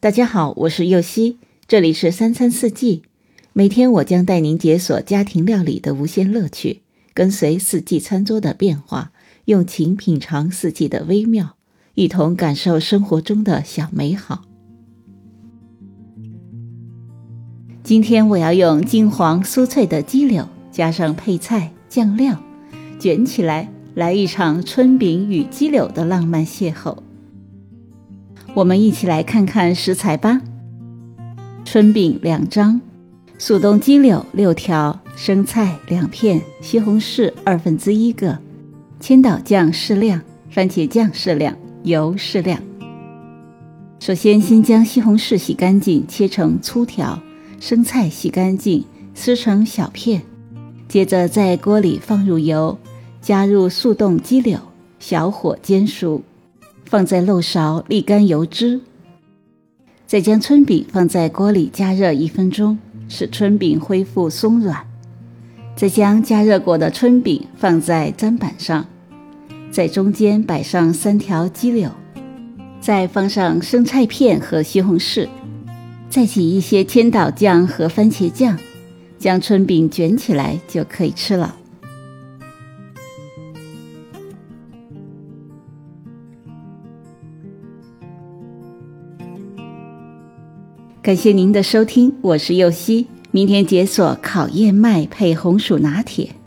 大家好，我是右希，这里是三餐四季。每天我将带您解锁家庭料理的无限乐趣，跟随四季餐桌的变化，用情品尝四季的微妙，一同感受生活中的小美好。今天我要用金黄酥脆的鸡柳，加上配菜酱料，卷起来，来一场春饼与鸡柳的浪漫邂逅。我们一起来看看食材吧。春饼两张，速冻鸡柳六条，生菜两片，西红柿二分之一个，千岛酱适量，番茄酱适量，油适量。首先，先将西红柿洗干净，切成粗条；生菜洗干净，撕成小片。接着，在锅里放入油，加入速冻鸡柳，小火煎熟。放在漏勺沥干油脂，再将春饼放在锅里加热一分钟，使春饼恢复松软。再将加热过的春饼放在砧板上，在中间摆上三条鸡柳，再放上生菜片和西红柿，再挤一些千岛酱和番茄酱，将春饼卷起来就可以吃了。感谢您的收听，我是右希。明天解锁烤燕麦配红薯拿铁。